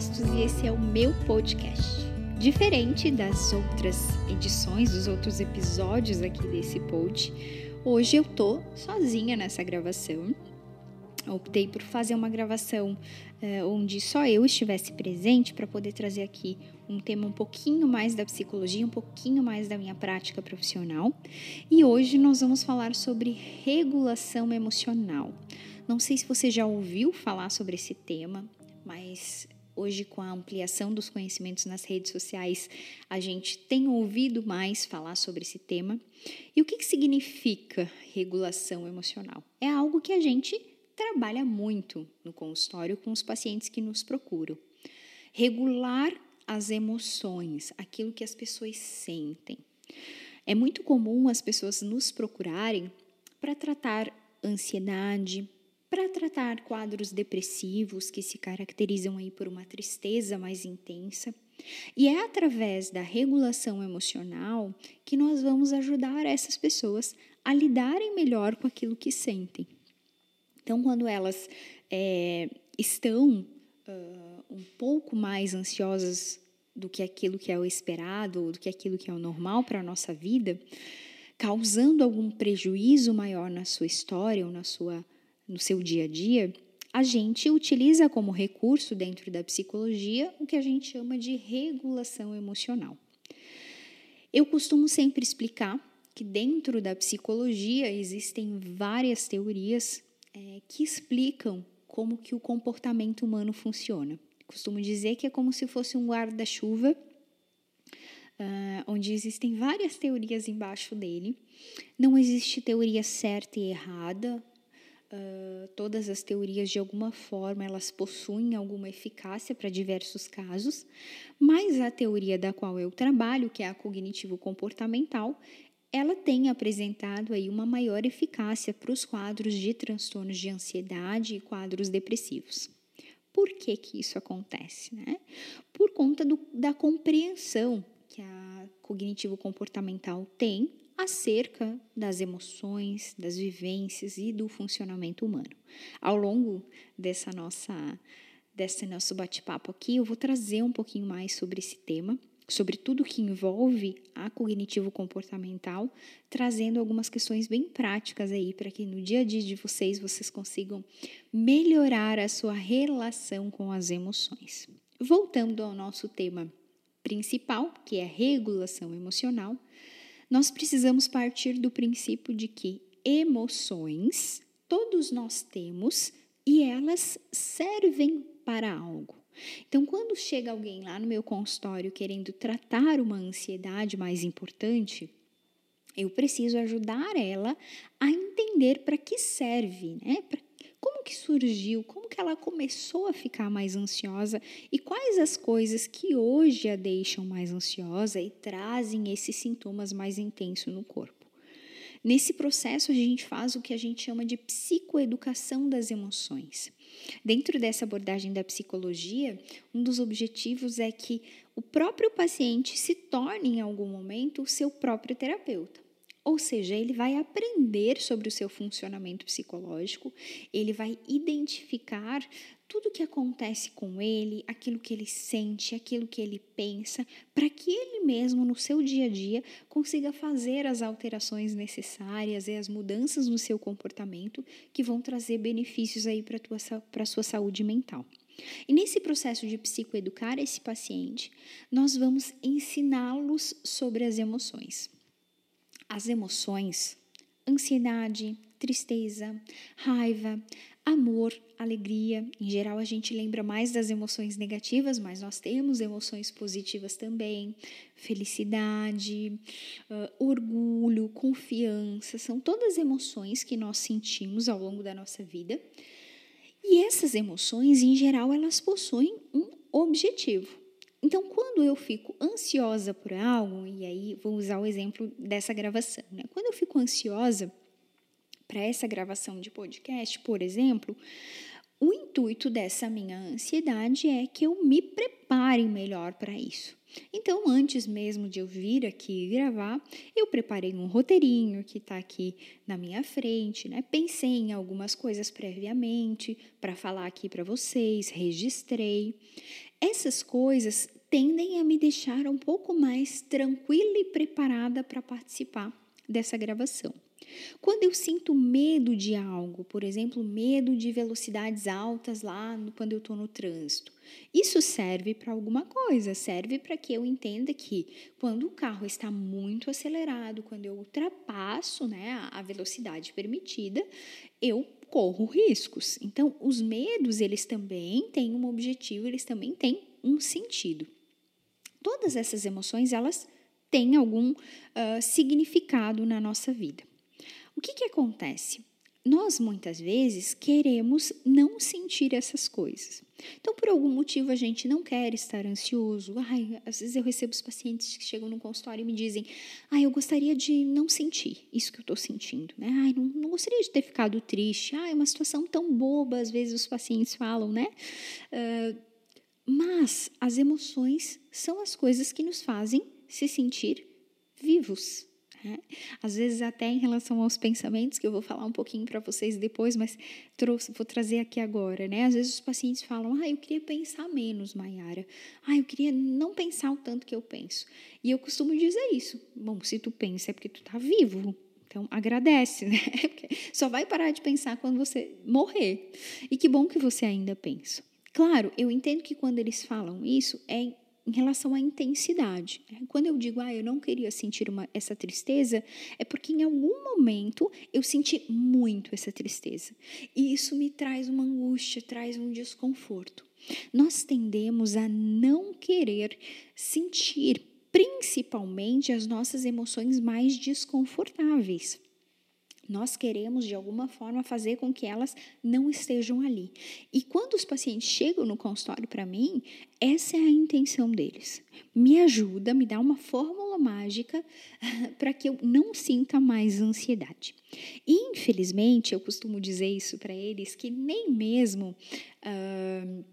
Bastos e esse é o meu podcast. Diferente das outras edições, dos outros episódios aqui desse pod, hoje eu tô sozinha nessa gravação. Optei por fazer uma gravação uh, onde só eu estivesse presente para poder trazer aqui um tema um pouquinho mais da psicologia, um pouquinho mais da minha prática profissional. E hoje nós vamos falar sobre regulação emocional. Não sei se você já ouviu falar sobre esse tema, mas hoje com a ampliação dos conhecimentos nas redes sociais, a gente tem ouvido mais falar sobre esse tema. E o que, que significa regulação emocional? É algo que a gente trabalha muito no consultório com os pacientes que nos procuram. Regular as emoções, aquilo que as pessoas sentem. É muito comum as pessoas nos procurarem para tratar ansiedade, para tratar quadros depressivos que se caracterizam aí por uma tristeza mais intensa. E é através da regulação emocional que nós vamos ajudar essas pessoas a lidarem melhor com aquilo que sentem. Então, quando elas é, estão uh, um pouco mais ansiosas do que aquilo que é o esperado, do que aquilo que é o normal para a nossa vida, causando algum prejuízo maior na sua história ou na sua no seu dia a dia, a gente utiliza como recurso dentro da psicologia o que a gente chama de regulação emocional. Eu costumo sempre explicar que dentro da psicologia existem várias teorias é, que explicam como que o comportamento humano funciona. Costumo dizer que é como se fosse um guarda-chuva, uh, onde existem várias teorias embaixo dele. Não existe teoria certa e errada, Uh, todas as teorias de alguma forma elas possuem alguma eficácia para diversos casos, mas a teoria da qual eu trabalho, que é a cognitivo comportamental, ela tem apresentado aí uma maior eficácia para os quadros de transtornos de ansiedade e quadros depressivos. Por que que isso acontece, né? Por conta do, da compreensão que a cognitivo comportamental tem acerca das emoções, das vivências e do funcionamento humano. Ao longo dessa nossa desse nosso bate-papo aqui, eu vou trazer um pouquinho mais sobre esse tema, sobre tudo que envolve a cognitivo comportamental, trazendo algumas questões bem práticas aí para que no dia a dia de vocês vocês consigam melhorar a sua relação com as emoções. Voltando ao nosso tema principal, que é a regulação emocional, nós precisamos partir do princípio de que emoções todos nós temos e elas servem para algo. Então, quando chega alguém lá no meu consultório querendo tratar uma ansiedade mais importante, eu preciso ajudar ela a entender para que serve, né? Pra como que surgiu? Como que ela começou a ficar mais ansiosa? E quais as coisas que hoje a deixam mais ansiosa e trazem esses sintomas mais intensos no corpo? Nesse processo, a gente faz o que a gente chama de psicoeducação das emoções. Dentro dessa abordagem da psicologia, um dos objetivos é que o próprio paciente se torne, em algum momento, o seu próprio terapeuta. Ou seja, ele vai aprender sobre o seu funcionamento psicológico, ele vai identificar tudo que acontece com ele, aquilo que ele sente, aquilo que ele pensa, para que ele mesmo no seu dia a dia consiga fazer as alterações necessárias e as mudanças no seu comportamento que vão trazer benefícios aí para a sua saúde mental. E nesse processo de psicoeducar esse paciente, nós vamos ensiná-los sobre as emoções as emoções, ansiedade, tristeza, raiva, amor, alegria. Em geral, a gente lembra mais das emoções negativas, mas nós temos emoções positivas também. Felicidade, uh, orgulho, confiança, são todas emoções que nós sentimos ao longo da nossa vida. E essas emoções, em geral, elas possuem um objetivo. Então, quando eu fico ansiosa por algo, e aí vou usar o exemplo dessa gravação, né? Quando eu fico ansiosa para essa gravação de podcast, por exemplo, o intuito dessa minha ansiedade é que eu me prepare melhor para isso. Então, antes mesmo de eu vir aqui gravar, eu preparei um roteirinho que está aqui na minha frente, né? Pensei em algumas coisas previamente para falar aqui para vocês, registrei. Essas coisas tendem a me deixar um pouco mais tranquila e preparada para participar dessa gravação. Quando eu sinto medo de algo, por exemplo, medo de velocidades altas lá no, quando eu estou no trânsito, isso serve para alguma coisa, serve para que eu entenda que quando o carro está muito acelerado, quando eu ultrapasso né, a velocidade permitida, eu corro riscos. Então, os medos, eles também têm um objetivo, eles também têm um sentido. Todas essas emoções, elas têm algum uh, significado na nossa vida. O que, que acontece? Nós muitas vezes queremos não sentir essas coisas. Então, por algum motivo, a gente não quer estar ansioso. Ai, às vezes eu recebo os pacientes que chegam no consultório e me dizem: Ai, eu gostaria de não sentir isso que eu estou sentindo. Né? Ai, não, não, gostaria de ter ficado triste. Ai, é uma situação tão boba, às vezes os pacientes falam, né? Uh, mas as emoções são as coisas que nos fazem se sentir vivos. Né? Às vezes, até em relação aos pensamentos, que eu vou falar um pouquinho para vocês depois, mas trouxe, vou trazer aqui agora. Né? Às vezes, os pacientes falam: Ah, eu queria pensar menos, Mayara. Ah, eu queria não pensar o tanto que eu penso. E eu costumo dizer isso. Bom, se tu pensa é porque tu está vivo. Então, agradece, né? Porque só vai parar de pensar quando você morrer. E que bom que você ainda pensa. Claro, eu entendo que quando eles falam isso é em relação à intensidade. Quando eu digo, ah, eu não queria sentir uma, essa tristeza, é porque em algum momento eu senti muito essa tristeza. E isso me traz uma angústia, traz um desconforto. Nós tendemos a não querer sentir, principalmente, as nossas emoções mais desconfortáveis. Nós queremos, de alguma forma, fazer com que elas não estejam ali. E quando os pacientes chegam no consultório para mim, essa é a intenção deles. Me ajuda, me dá uma fórmula mágica para que eu não sinta mais ansiedade. E, infelizmente, eu costumo dizer isso para eles, que nem mesmo. Uh,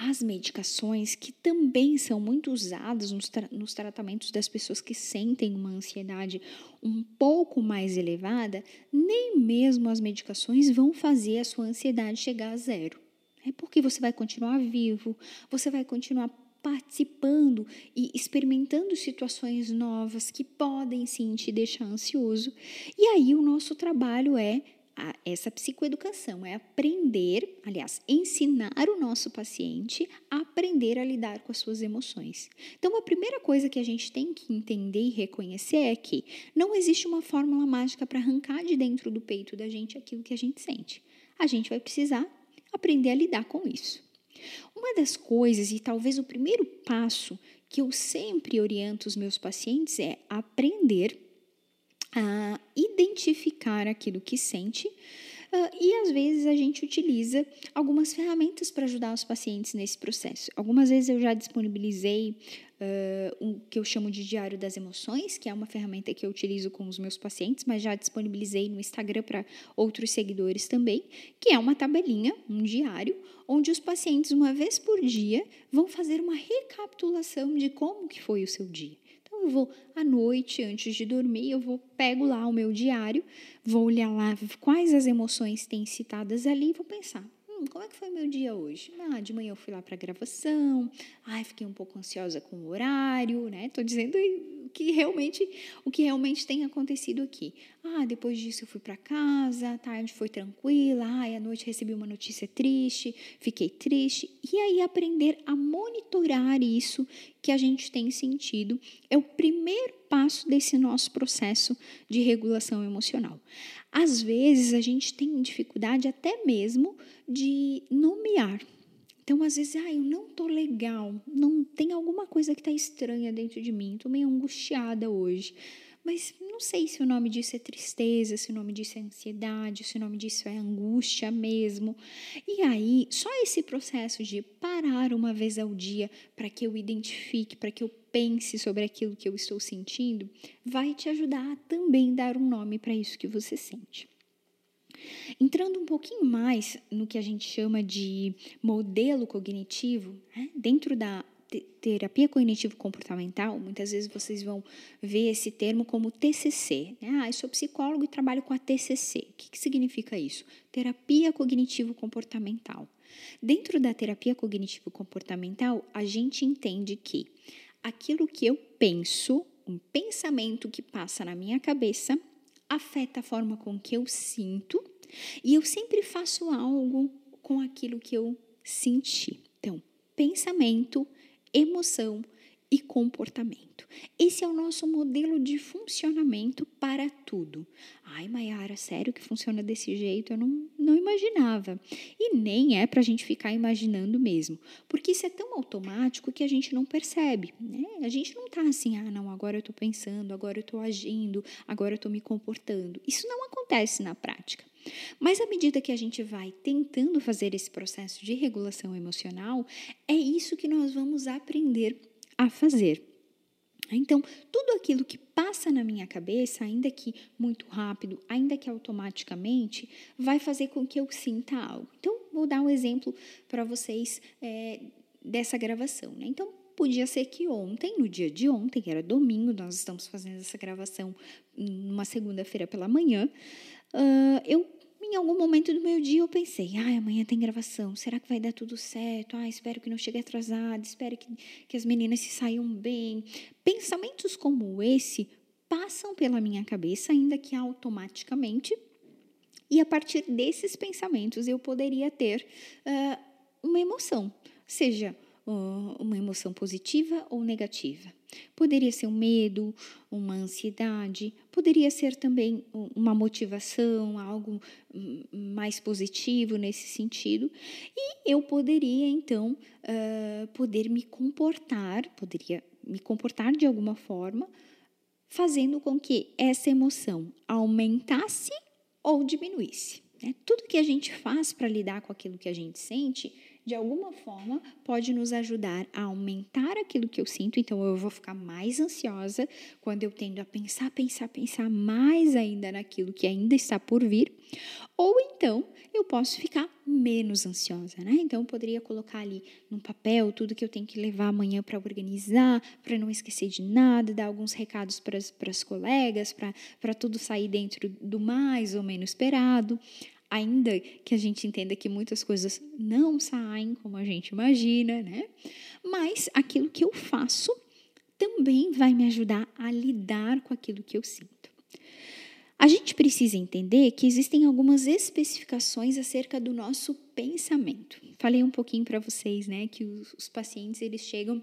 as medicações que também são muito usadas nos, tra nos, tratamentos das pessoas que sentem uma ansiedade um pouco mais elevada, nem mesmo as medicações vão fazer a sua ansiedade chegar a zero. É porque você vai continuar vivo, você vai continuar participando e experimentando situações novas que podem sim te deixar ansioso. E aí o nosso trabalho é a, essa psicoeducação é aprender, aliás, ensinar o nosso paciente a aprender a lidar com as suas emoções. Então, a primeira coisa que a gente tem que entender e reconhecer é que não existe uma fórmula mágica para arrancar de dentro do peito da gente aquilo que a gente sente. A gente vai precisar aprender a lidar com isso. Uma das coisas, e talvez o primeiro passo que eu sempre oriento os meus pacientes é aprender a identificar aquilo que sente. Uh, e às vezes a gente utiliza algumas ferramentas para ajudar os pacientes nesse processo. Algumas vezes eu já disponibilizei uh, um que eu chamo de Diário das Emoções, que é uma ferramenta que eu utilizo com os meus pacientes, mas já disponibilizei no Instagram para outros seguidores também, que é uma tabelinha, um diário, onde os pacientes, uma vez por dia, vão fazer uma recapitulação de como que foi o seu dia. Eu vou à noite, antes de dormir, eu vou pego lá o meu diário, vou olhar lá quais as emoções têm citadas ali e vou pensar, hum, como é que foi meu dia hoje? Ah, de manhã eu fui lá para gravação, ai, fiquei um pouco ansiosa com o horário, né? Tô dizendo que realmente, o que realmente tem acontecido aqui. Ah, depois disso eu fui para casa, a tarde foi tranquila, ai, à noite recebi uma notícia triste, fiquei triste. E aí aprender a monitorar isso que a gente tem sentido é o primeiro passo desse nosso processo de regulação emocional. Às vezes a gente tem dificuldade até mesmo de nomear. Então, às vezes, ah, eu não tô legal, não tem alguma coisa que está estranha dentro de mim, tô meio angustiada hoje. Mas não sei se o nome disso é tristeza, se o nome disso é ansiedade, se o nome disso é angústia mesmo. E aí, só esse processo de parar uma vez ao dia para que eu identifique, para que eu pense sobre aquilo que eu estou sentindo, vai te ajudar a também dar um nome para isso que você sente. Entrando um pouquinho mais no que a gente chama de modelo cognitivo, né? dentro da terapia cognitivo-comportamental, muitas vezes vocês vão ver esse termo como TCC. Né? Ah, eu sou psicólogo e trabalho com a TCC. O que, que significa isso? Terapia cognitivo-comportamental. Dentro da terapia cognitivo-comportamental, a gente entende que aquilo que eu penso, um pensamento que passa na minha cabeça, afeta a forma com que eu sinto e eu sempre faço algo com aquilo que eu senti. Então, pensamento, emoção e comportamento. Esse é o nosso modelo de funcionamento para tudo. Ai, Mayara, sério que funciona desse jeito? Eu não, não imaginava. E nem é para a gente ficar imaginando mesmo, porque isso é tão automático que a gente não percebe. Né? A gente não está assim, ah, não, agora eu estou pensando, agora eu estou agindo, agora eu estou me comportando. Isso não acontece na prática. Mas à medida que a gente vai tentando fazer esse processo de regulação emocional, é isso que nós vamos aprender a fazer. Então, tudo aquilo que passa na minha cabeça, ainda que muito rápido, ainda que automaticamente, vai fazer com que eu sinta algo. Então, vou dar um exemplo para vocês é, dessa gravação. Né? Então, podia ser que ontem, no dia de ontem, que era domingo, nós estamos fazendo essa gravação numa segunda-feira pela manhã, uh, eu em algum momento do meu dia eu pensei, ai, amanhã tem gravação, será que vai dar tudo certo? Ah, espero que não chegue atrasado, espero que, que as meninas se saiam bem. Pensamentos como esse passam pela minha cabeça, ainda que automaticamente, e a partir desses pensamentos eu poderia ter uh, uma emoção, seja uma emoção positiva ou negativa. Poderia ser um medo, uma ansiedade, poderia ser também uma motivação, algo mais positivo nesse sentido. E eu poderia, então, uh, poder me comportar, poderia me comportar de alguma forma, fazendo com que essa emoção aumentasse ou diminuísse. Né? Tudo que a gente faz para lidar com aquilo que a gente sente de alguma forma, pode nos ajudar a aumentar aquilo que eu sinto. Então, eu vou ficar mais ansiosa quando eu tendo a pensar, pensar, pensar mais ainda naquilo que ainda está por vir. Ou então, eu posso ficar menos ansiosa, né? Então, eu poderia colocar ali no papel tudo que eu tenho que levar amanhã para organizar, para não esquecer de nada, dar alguns recados para as colegas, para tudo sair dentro do mais ou menos esperado ainda que a gente entenda que muitas coisas não saem como a gente imagina, né? Mas aquilo que eu faço também vai me ajudar a lidar com aquilo que eu sinto. A gente precisa entender que existem algumas especificações acerca do nosso pensamento. Falei um pouquinho para vocês, né, que os, os pacientes eles chegam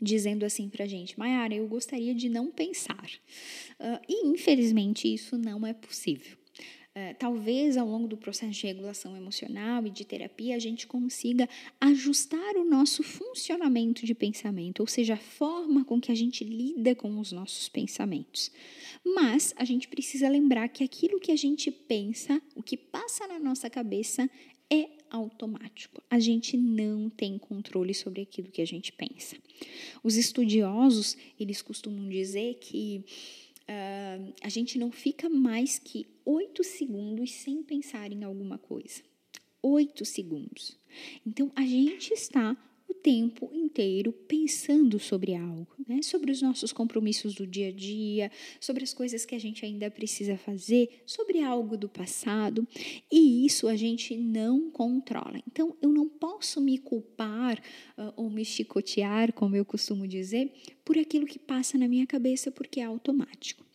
dizendo assim para a gente, Mayara, eu gostaria de não pensar. Uh, e infelizmente isso não é possível. Eh, talvez ao longo do processo de regulação emocional e de terapia a gente consiga ajustar o nosso funcionamento de pensamento, ou seja, a forma com que a gente lida com os nossos pensamentos. Mas a gente precisa lembrar que aquilo que a gente pensa, o que passa na nossa cabeça, é automático. A gente não tem controle sobre aquilo que a gente pensa. Os estudiosos, eles costumam dizer que uh, a gente não fica mais que oito segundos sem pensar em alguma coisa. Oito segundos. Então, a gente está o tempo inteiro pensando sobre algo, né? sobre os nossos compromissos do dia a dia, sobre as coisas que a gente ainda precisa fazer, sobre algo do passado, e isso a gente não controla. Então, eu não posso me culpar uh, ou me chicotear, como eu costumo dizer, por aquilo que passa na minha cabeça, porque é automático.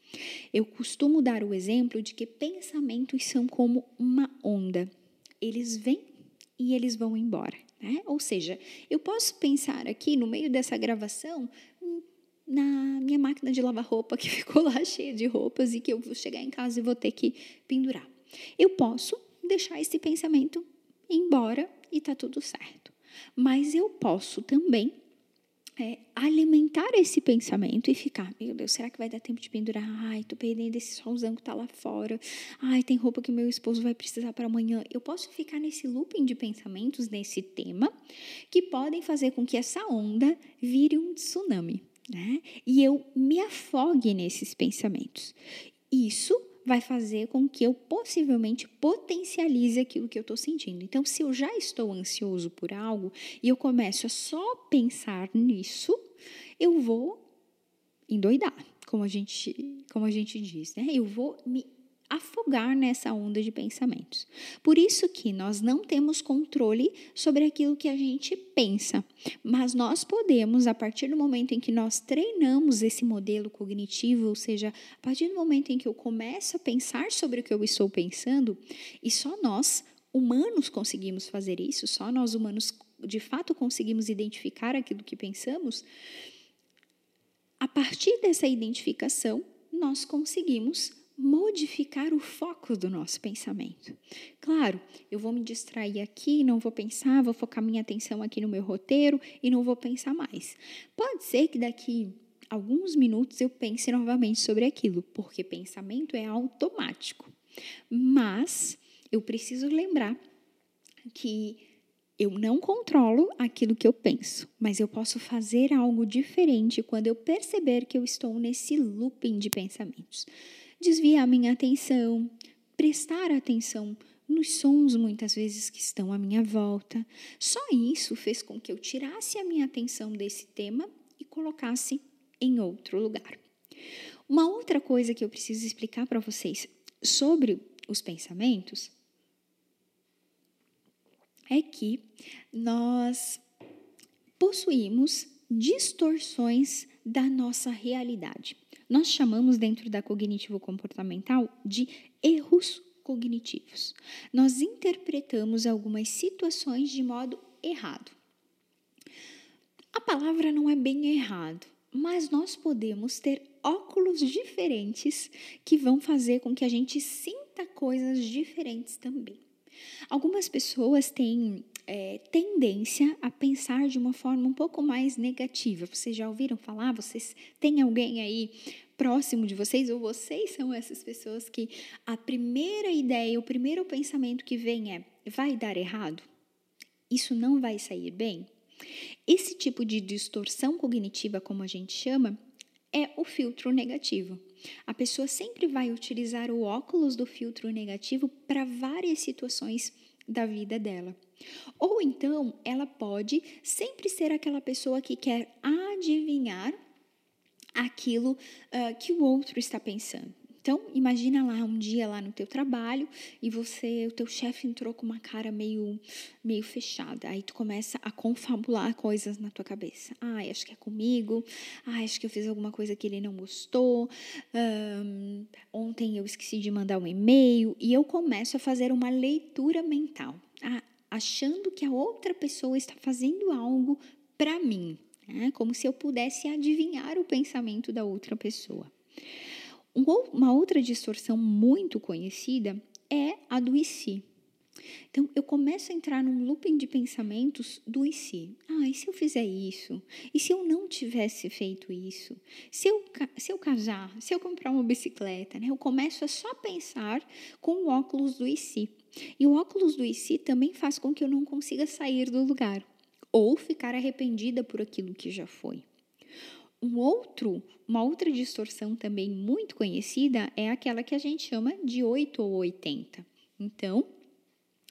Eu costumo dar o exemplo de que pensamentos são como uma onda. Eles vêm e eles vão embora. Né? Ou seja, eu posso pensar aqui no meio dessa gravação hum, na minha máquina de lavar roupa que ficou lá cheia de roupas e que eu vou chegar em casa e vou ter que pendurar. Eu posso deixar esse pensamento embora e tá tudo certo. Mas eu posso também é, alimentar esse pensamento e ficar, meu Deus, será que vai dar tempo de pendurar? Ai, tô perdendo esse solzão que tá lá fora. Ai, tem roupa que meu esposo vai precisar para amanhã. Eu posso ficar nesse looping de pensamentos nesse tema que podem fazer com que essa onda vire um tsunami, né? E eu me afogue nesses pensamentos. Isso vai fazer com que eu possivelmente potencialize aquilo que eu estou sentindo. Então, se eu já estou ansioso por algo e eu começo a só pensar nisso, eu vou endoidar, como a gente, como a gente diz, né? Eu vou me afogar nessa onda de pensamentos. Por isso que nós não temos controle sobre aquilo que a gente pensa, mas nós podemos, a partir do momento em que nós treinamos esse modelo cognitivo, ou seja, a partir do momento em que eu começo a pensar sobre o que eu estou pensando, e só nós humanos conseguimos fazer isso, só nós humanos de fato conseguimos identificar aquilo que pensamos, a partir dessa identificação, nós conseguimos modificar o foco do nosso pensamento. Claro, eu vou me distrair aqui, não vou pensar, vou focar minha atenção aqui no meu roteiro e não vou pensar mais. Pode ser que daqui alguns minutos eu pense novamente sobre aquilo, porque pensamento é automático. Mas eu preciso lembrar que eu não controlo aquilo que eu penso, mas eu posso fazer algo diferente quando eu perceber que eu estou nesse looping de pensamentos desviar minha atenção, prestar atenção nos sons muitas vezes que estão à minha volta. Só isso fez com que eu tirasse a minha atenção desse tema e colocasse em outro lugar. Uma outra coisa que eu preciso explicar para vocês sobre os pensamentos é que nós possuímos distorções da nossa realidade. Nós chamamos dentro da cognitivo comportamental de erros cognitivos. Nós interpretamos algumas situações de modo errado. A palavra não é bem errado, mas nós podemos ter óculos diferentes que vão fazer com que a gente sinta coisas diferentes também. Algumas pessoas têm é, tendência a pensar de uma forma um pouco mais negativa. Vocês já ouviram falar? Vocês têm alguém aí próximo de vocês, ou vocês são essas pessoas que a primeira ideia, o primeiro pensamento que vem é: vai dar errado? Isso não vai sair bem? Esse tipo de distorção cognitiva, como a gente chama, é o filtro negativo. A pessoa sempre vai utilizar o óculos do filtro negativo para várias situações da vida dela. Ou então, ela pode sempre ser aquela pessoa que quer adivinhar aquilo uh, que o outro está pensando. Então, imagina lá um dia lá no teu trabalho e você, o teu chefe entrou com uma cara meio, meio fechada. Aí tu começa a confabular coisas na tua cabeça. Ah, acho que é comigo. Ah, acho que eu fiz alguma coisa que ele não gostou. Um, ontem eu esqueci de mandar um e-mail e eu começo a fazer uma leitura mental, ah, achando que a outra pessoa está fazendo algo para mim né? como se eu pudesse adivinhar o pensamento da outra pessoa. Uma outra distorção muito conhecida é a do e se. Então, eu começo a entrar num looping de pensamentos do e se. Ah, e se eu fizer isso? E se eu não tivesse feito isso? Se eu, se eu casar? Se eu comprar uma bicicleta? Né? Eu começo a só pensar com o óculos do e se. E o óculos do e se também faz com que eu não consiga sair do lugar ou ficar arrependida por aquilo que já foi. Um outro, uma outra distorção também muito conhecida é aquela que a gente chama de 8 ou 80. Então,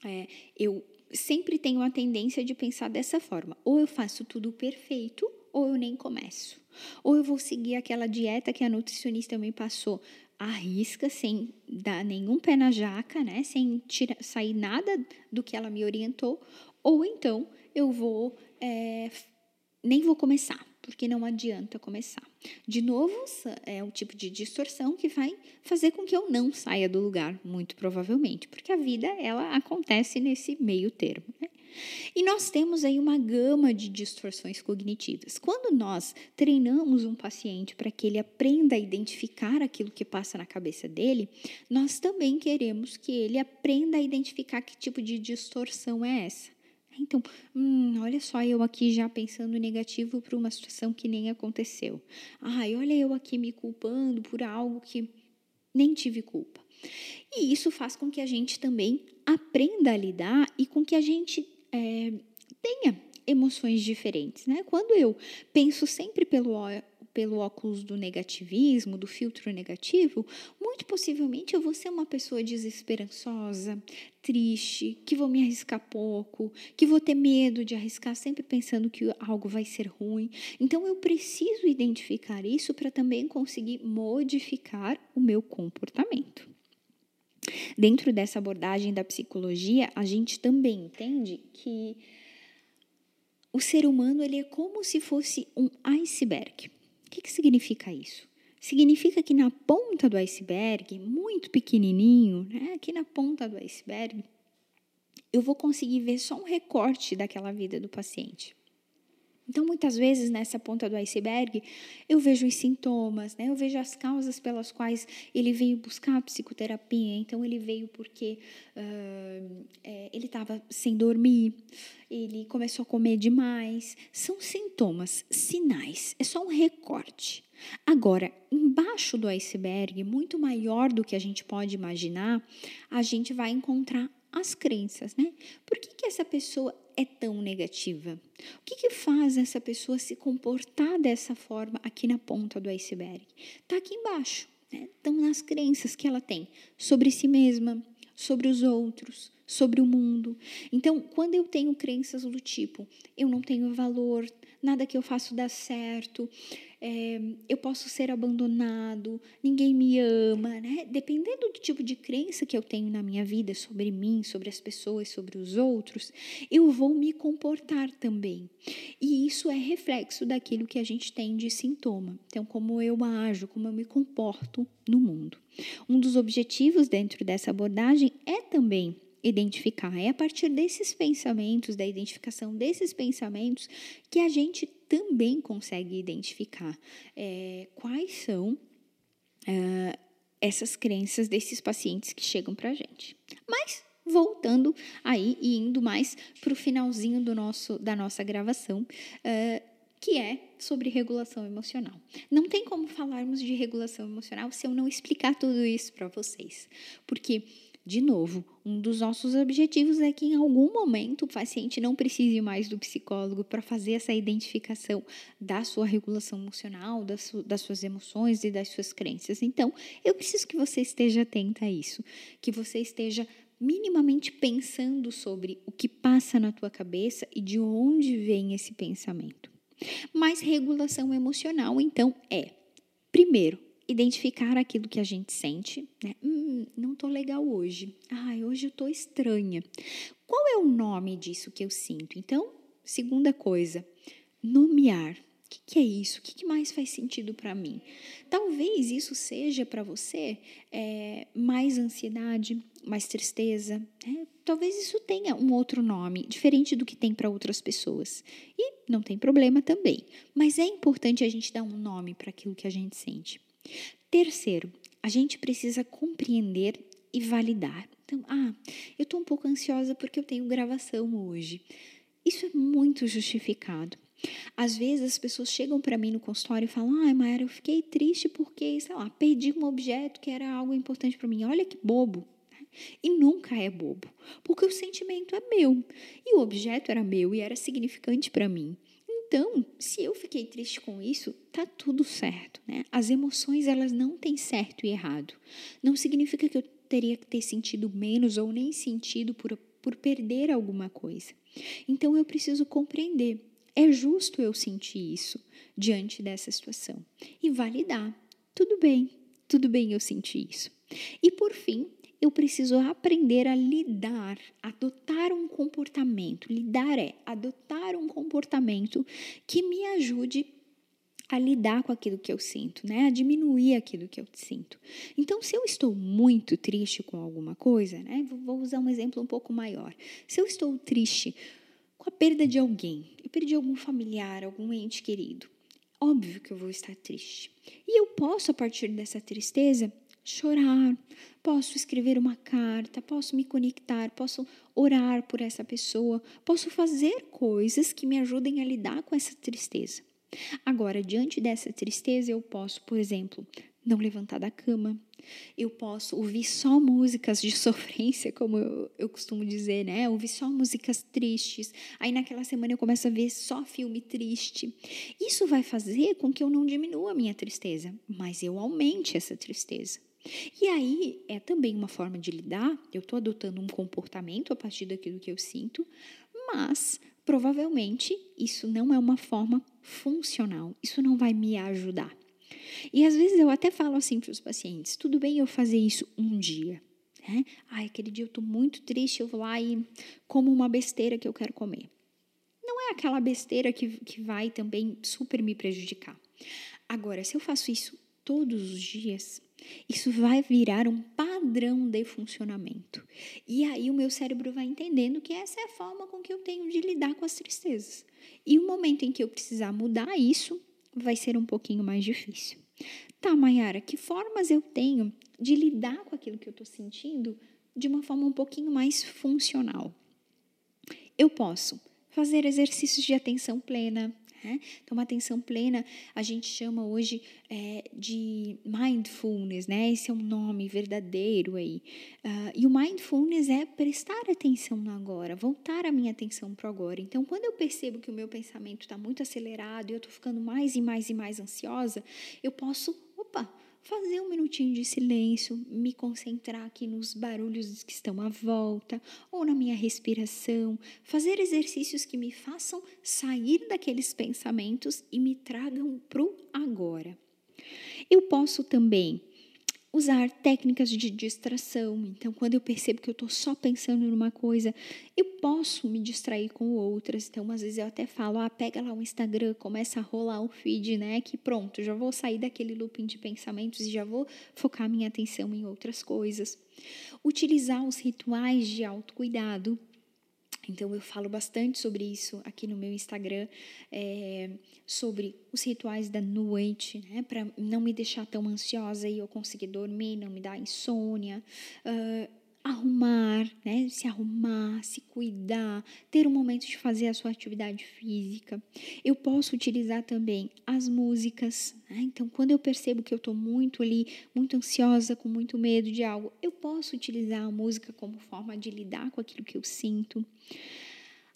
é, eu sempre tenho a tendência de pensar dessa forma: ou eu faço tudo perfeito, ou eu nem começo. Ou eu vou seguir aquela dieta que a nutricionista me passou à risca, sem dar nenhum pé na jaca, né? sem tirar, sair nada do que ela me orientou, ou então eu vou, é, nem vou começar, porque não adianta começar. De novo, é um tipo de distorção que vai fazer com que eu não saia do lugar, muito provavelmente, porque a vida ela acontece nesse meio termo. Né? E nós temos aí uma gama de distorções cognitivas. Quando nós treinamos um paciente para que ele aprenda a identificar aquilo que passa na cabeça dele, nós também queremos que ele aprenda a identificar que tipo de distorção é essa. Então, hum, olha só eu aqui já pensando negativo para uma situação que nem aconteceu. Ai, olha eu aqui me culpando por algo que nem tive culpa. E isso faz com que a gente também aprenda a lidar e com que a gente é, tenha emoções diferentes. Né? Quando eu penso sempre pelo pelo óculos do negativismo, do filtro negativo, muito possivelmente eu vou ser uma pessoa desesperançosa, triste, que vou me arriscar pouco, que vou ter medo de arriscar, sempre pensando que algo vai ser ruim. Então eu preciso identificar isso para também conseguir modificar o meu comportamento. Dentro dessa abordagem da psicologia, a gente também entende que o ser humano ele é como se fosse um iceberg. Que, que significa isso? Significa que na ponta do iceberg, muito pequenininho, né, aqui na ponta do iceberg, eu vou conseguir ver só um recorte daquela vida do paciente. Então, muitas vezes, nessa ponta do iceberg, eu vejo os sintomas, né? eu vejo as causas pelas quais ele veio buscar a psicoterapia. Então, ele veio porque uh, é, ele estava sem dormir, ele começou a comer demais. São sintomas, sinais, é só um recorte. Agora, embaixo do iceberg, muito maior do que a gente pode imaginar, a gente vai encontrar as crenças, né? Por que, que essa pessoa é tão negativa? O que, que faz essa pessoa se comportar dessa forma aqui na ponta do iceberg? Está aqui embaixo, né? Estão nas crenças que ela tem sobre si mesma, sobre os outros, sobre o mundo. Então, quando eu tenho crenças do tipo, eu não tenho valor, nada que eu faço dá certo, é, eu posso ser abandonado, ninguém me ama, né? Dependendo do tipo de crença que eu tenho na minha vida sobre mim, sobre as pessoas, sobre os outros, eu vou me comportar também. E isso é reflexo daquilo que a gente tem de sintoma. Então, como eu ajo, como eu me comporto no mundo. Um dos objetivos dentro dessa abordagem é também identificar. É a partir desses pensamentos, da identificação desses pensamentos, que a gente também consegue identificar é, quais são é, essas crenças desses pacientes que chegam para a gente. Mas voltando aí e indo mais para o finalzinho do nosso, da nossa gravação, é, que é sobre regulação emocional. Não tem como falarmos de regulação emocional se eu não explicar tudo isso para vocês, porque de novo, um dos nossos objetivos é que em algum momento o paciente não precise mais do psicólogo para fazer essa identificação da sua regulação emocional, das, su das suas emoções e das suas crenças. Então, eu preciso que você esteja atenta a isso, que você esteja minimamente pensando sobre o que passa na tua cabeça e de onde vem esse pensamento. Mas regulação emocional, então, é, primeiro, identificar aquilo que a gente sente, né? Hum, não tô legal hoje. Ai, hoje eu tô estranha. Qual é o nome disso que eu sinto? Então, segunda coisa, nomear. O que, que é isso? O que, que mais faz sentido para mim? Talvez isso seja para você é, mais ansiedade, mais tristeza. Né? Talvez isso tenha um outro nome, diferente do que tem para outras pessoas. E não tem problema também. Mas é importante a gente dar um nome para aquilo que a gente sente. Terceiro, a gente precisa compreender e validar. Então, ah, eu estou um pouco ansiosa porque eu tenho gravação hoje. Isso é muito justificado. Às vezes as pessoas chegam para mim no consultório e falam: ai, Mayara, eu fiquei triste porque, sei lá, perdi um objeto que era algo importante para mim. Olha que bobo. E nunca é bobo, porque o sentimento é meu e o objeto era meu e era significante para mim. Então, se eu fiquei triste com isso, tá tudo certo, né? As emoções, elas não têm certo e errado. Não significa que eu teria que ter sentido menos ou nem sentido por, por perder alguma coisa. Então, eu preciso compreender. É justo eu sentir isso diante dessa situação e validar. Tudo bem, tudo bem eu sentir isso. E por fim, eu preciso aprender a lidar, adotar um comportamento. Lidar é adotar um comportamento que me ajude a lidar com aquilo que eu sinto, né? A diminuir aquilo que eu sinto. Então, se eu estou muito triste com alguma coisa, né? Vou usar um exemplo um pouco maior. Se eu estou triste com a perda de alguém, eu perdi algum familiar, algum ente querido, óbvio que eu vou estar triste. E eu posso, a partir dessa tristeza, chorar, posso escrever uma carta, posso me conectar, posso orar por essa pessoa, posso fazer coisas que me ajudem a lidar com essa tristeza. Agora, diante dessa tristeza, eu posso, por exemplo, não levantar da cama. Eu posso ouvir só músicas de sofrência, como eu, eu, costumo dizer, né? Ouvir só músicas tristes. Aí naquela semana eu começo a ver só filme triste. Isso vai fazer com que eu não diminua a minha tristeza, mas eu aumente essa tristeza. E aí é também uma forma de lidar, eu estou adotando um comportamento a partir daquilo que eu sinto, mas provavelmente isso não é uma forma funcional, isso não vai me ajudar. E às vezes eu até falo assim para os pacientes: tudo bem eu fazer isso um dia, Né? Ai, aquele dia eu estou muito triste, eu vou lá e como uma besteira que eu quero comer. Não é aquela besteira que, que vai também super me prejudicar. Agora, se eu faço isso todos os dias, isso vai virar um padrão de funcionamento. E aí o meu cérebro vai entendendo que essa é a forma com que eu tenho de lidar com as tristezas. E o momento em que eu precisar mudar isso, vai ser um pouquinho mais difícil. Tá, Mayara, que formas eu tenho de lidar com aquilo que eu estou sentindo de uma forma um pouquinho mais funcional? Eu posso fazer exercícios de atenção plena, né? Então, uma atenção plena a gente chama hoje é, de mindfulness, né? Esse é um nome verdadeiro aí. Uh, e o mindfulness é prestar atenção no agora, voltar a minha atenção para o agora. Então, quando eu percebo que o meu pensamento está muito acelerado e eu estou ficando mais e mais e mais ansiosa, eu posso, opa, fazer um minutinho de silêncio, me concentrar aqui nos barulhos que estão à volta ou na minha respiração, fazer exercícios que me façam sair daqueles pensamentos e me tragam para o agora. Eu posso também usar técnicas de distração. Então, quando eu percebo que eu estou só pensando numa coisa, eu posso me distrair com outras. Então, às vezes eu até falo, ah, pega lá o Instagram, começa a rolar o feed, né? Que pronto, já vou sair daquele looping de pensamentos e já vou focar minha atenção em outras coisas. Utilizar os rituais de autocuidado então, eu falo bastante sobre isso aqui no meu Instagram, é, sobre os rituais da noite, né, para não me deixar tão ansiosa e eu conseguir dormir, não me dar insônia. Uh, arrumar, né? Se arrumar, se cuidar, ter um momento de fazer a sua atividade física. Eu posso utilizar também as músicas. Né? Então, quando eu percebo que eu estou muito ali, muito ansiosa, com muito medo de algo, eu posso utilizar a música como forma de lidar com aquilo que eu sinto.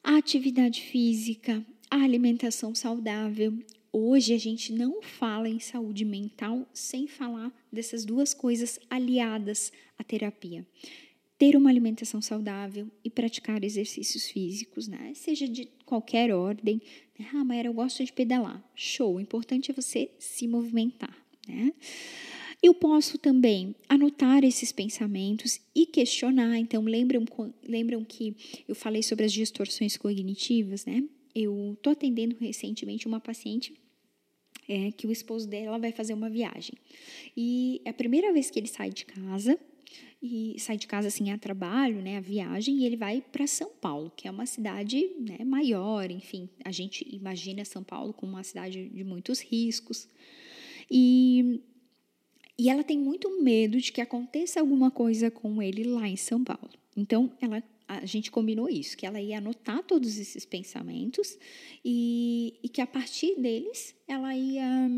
A atividade física, a alimentação saudável. Hoje a gente não fala em saúde mental sem falar dessas duas coisas aliadas à terapia ter uma alimentação saudável e praticar exercícios físicos, né? Seja de qualquer ordem. Né? Ah, Maera, eu gosto de pedalar. Show! O importante é você se movimentar, né? Eu posso também anotar esses pensamentos e questionar. Então, lembram, lembram que eu falei sobre as distorções cognitivas, né? Eu estou atendendo recentemente uma paciente é, que o esposo dela vai fazer uma viagem. E é a primeira vez que ele sai de casa, e sai de casa assim a trabalho, né, a viagem, e ele vai para São Paulo, que é uma cidade né, maior, enfim, a gente imagina São Paulo como uma cidade de muitos riscos. E, e ela tem muito medo de que aconteça alguma coisa com ele lá em São Paulo. Então, ela a gente combinou isso, que ela ia anotar todos esses pensamentos e, e que a partir deles ela ia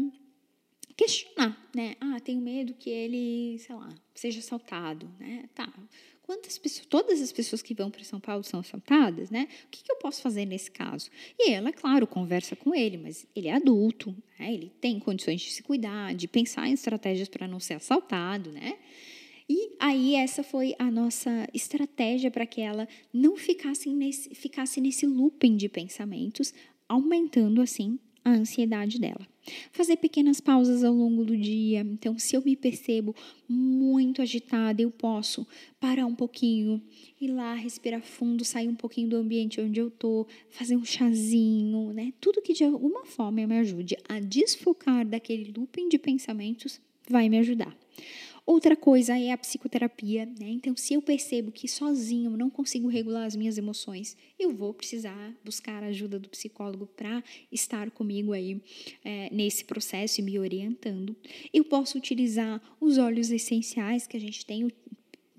questionar, né? Ah, tenho medo que ele, sei lá, seja assaltado, né? Tá. Quantas pessoas, todas as pessoas que vão para São Paulo são assaltadas, né? O que, que, eu posso fazer nesse caso? E ela, claro, conversa com ele, mas ele é adulto, né? ele tem condições de se cuidar, de pensar em estratégias para não ser assaltado, né? E aí essa foi a nossa estratégia para que ela não ficasse nesse, ficasse nesse looping de pensamentos, aumentando assim a ansiedade dela. Fazer pequenas pausas ao longo do dia. Então, se eu me percebo muito agitada, eu posso parar um pouquinho, ir lá, respirar fundo, sair um pouquinho do ambiente onde eu estou, fazer um chazinho, né? Tudo que de alguma forma me ajude a desfocar daquele looping de pensamentos vai me ajudar. Outra coisa é a psicoterapia, né? Então, se eu percebo que sozinho não consigo regular as minhas emoções, eu vou precisar buscar a ajuda do psicólogo para estar comigo aí é, nesse processo e me orientando. Eu posso utilizar os óleos essenciais que a gente tem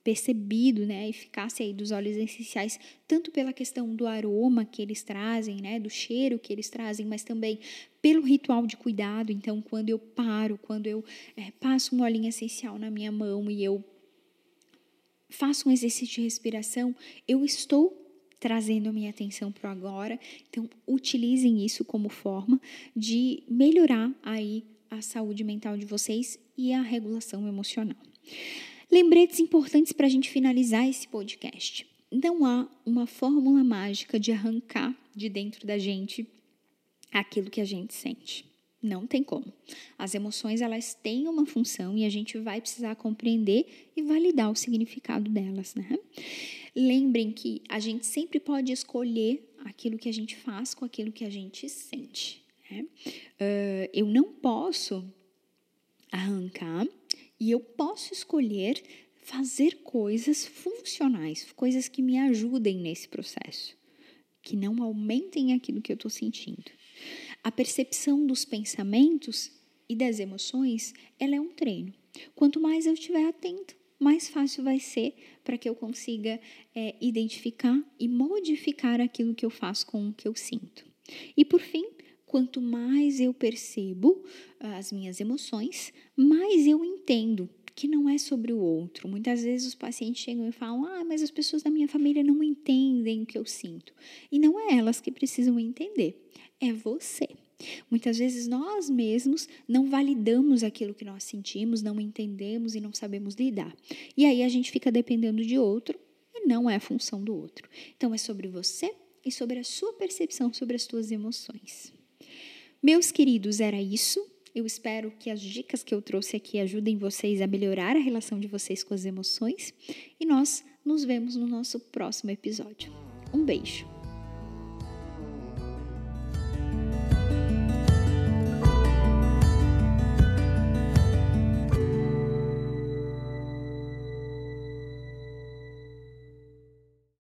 percebido né, a eficácia aí dos óleos essenciais, tanto pela questão do aroma que eles trazem, né, do cheiro que eles trazem, mas também pelo ritual de cuidado. Então, quando eu paro, quando eu é, passo um olhinho essencial na minha mão e eu faço um exercício de respiração, eu estou trazendo a minha atenção para o agora. Então, utilizem isso como forma de melhorar aí a saúde mental de vocês e a regulação emocional. Lembretes importantes para a gente finalizar esse podcast. Não há uma fórmula mágica de arrancar de dentro da gente aquilo que a gente sente. Não tem como. As emoções elas têm uma função e a gente vai precisar compreender e validar o significado delas, né? Lembrem que a gente sempre pode escolher aquilo que a gente faz com aquilo que a gente sente. Né? Uh, eu não posso arrancar e eu posso escolher fazer coisas funcionais, coisas que me ajudem nesse processo, que não aumentem aquilo que eu estou sentindo. A percepção dos pensamentos e das emoções, ela é um treino. Quanto mais eu estiver atento, mais fácil vai ser para que eu consiga é, identificar e modificar aquilo que eu faço com o que eu sinto. E por fim, quanto mais eu percebo ah, as minhas emoções, mais eu entendo que não é sobre o outro. Muitas vezes os pacientes chegam e falam: Ah, mas as pessoas da minha família não entendem o que eu sinto. E não é elas que precisam entender, é você. Muitas vezes nós mesmos não validamos aquilo que nós sentimos, não entendemos e não sabemos lidar. E aí a gente fica dependendo de outro e não é a função do outro. Então é sobre você e sobre a sua percepção sobre as suas emoções. Meus queridos, era isso. Eu espero que as dicas que eu trouxe aqui ajudem vocês a melhorar a relação de vocês com as emoções e nós nos vemos no nosso próximo episódio. Um beijo!